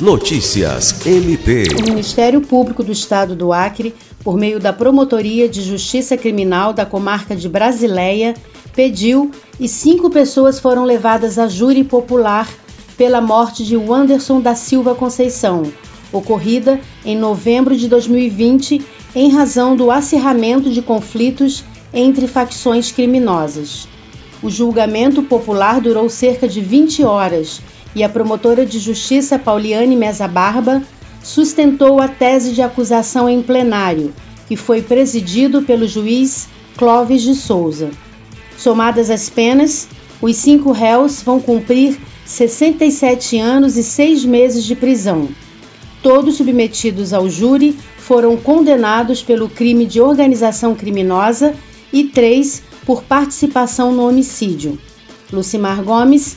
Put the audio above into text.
Notícias MP. O Ministério Público do Estado do Acre, por meio da Promotoria de Justiça Criminal da Comarca de Brasileia, pediu e cinco pessoas foram levadas a júri popular pela morte de Wanderson da Silva Conceição, ocorrida em novembro de 2020 em razão do acirramento de conflitos entre facções criminosas. O julgamento popular durou cerca de 20 horas e a promotora de justiça Pauliane Mesa Barba sustentou a tese de acusação em plenário, que foi presidido pelo juiz Clóvis de Souza. Somadas as penas, os cinco réus vão cumprir 67 anos e seis meses de prisão. Todos submetidos ao júri foram condenados pelo crime de organização criminosa e três por participação no homicídio. Lucimar Gomes,